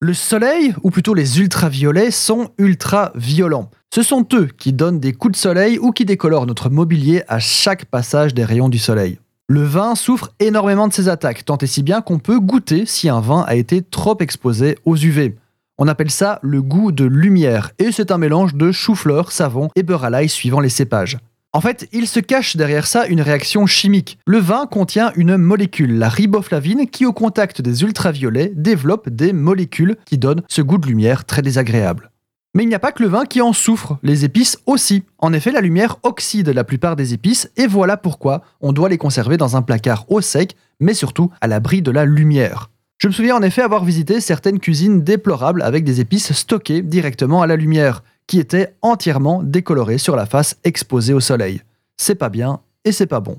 Le soleil, ou plutôt les ultraviolets, sont ultra violents. Ce sont eux qui donnent des coups de soleil ou qui décolorent notre mobilier à chaque passage des rayons du soleil. Le vin souffre énormément de ces attaques, tant et si bien qu'on peut goûter si un vin a été trop exposé aux UV. On appelle ça le goût de lumière, et c'est un mélange de chou-fleur, savon et beurre à l'ail suivant les cépages. En fait, il se cache derrière ça une réaction chimique. Le vin contient une molécule, la riboflavine, qui au contact des ultraviolets développe des molécules qui donnent ce goût de lumière très désagréable. Mais il n'y a pas que le vin qui en souffre, les épices aussi. En effet, la lumière oxyde la plupart des épices et voilà pourquoi on doit les conserver dans un placard au sec, mais surtout à l'abri de la lumière. Je me souviens en effet avoir visité certaines cuisines déplorables avec des épices stockées directement à la lumière, qui étaient entièrement décolorées sur la face exposée au soleil. C'est pas bien et c'est pas bon.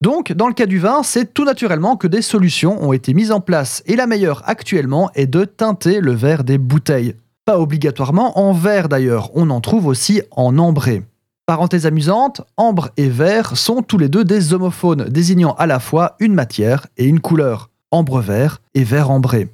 Donc, dans le cas du vin, c'est tout naturellement que des solutions ont été mises en place, et la meilleure actuellement est de teinter le verre des bouteilles. Pas obligatoirement en verre d'ailleurs, on en trouve aussi en ambré. Parenthèse amusante, ambre et vert sont tous les deux des homophones désignant à la fois une matière et une couleur, ambre vert et vert ambré.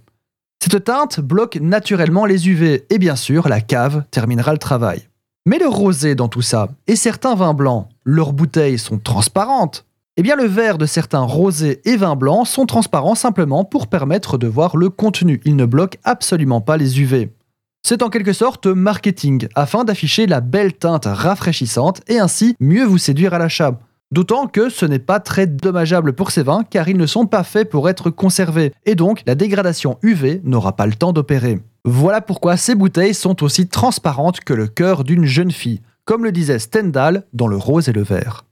Cette teinte bloque naturellement les UV et bien sûr la cave terminera le travail. Mais le rosé dans tout ça, et certains vins blancs, leurs bouteilles sont transparentes. Eh bien le verre de certains rosés et vins blancs sont transparents simplement pour permettre de voir le contenu, ils ne bloquent absolument pas les UV. C'est en quelque sorte marketing, afin d'afficher la belle teinte rafraîchissante et ainsi mieux vous séduire à l'achat. D'autant que ce n'est pas très dommageable pour ces vins car ils ne sont pas faits pour être conservés et donc la dégradation UV n'aura pas le temps d'opérer. Voilà pourquoi ces bouteilles sont aussi transparentes que le cœur d'une jeune fille, comme le disait Stendhal dans Le Rose et le Vert.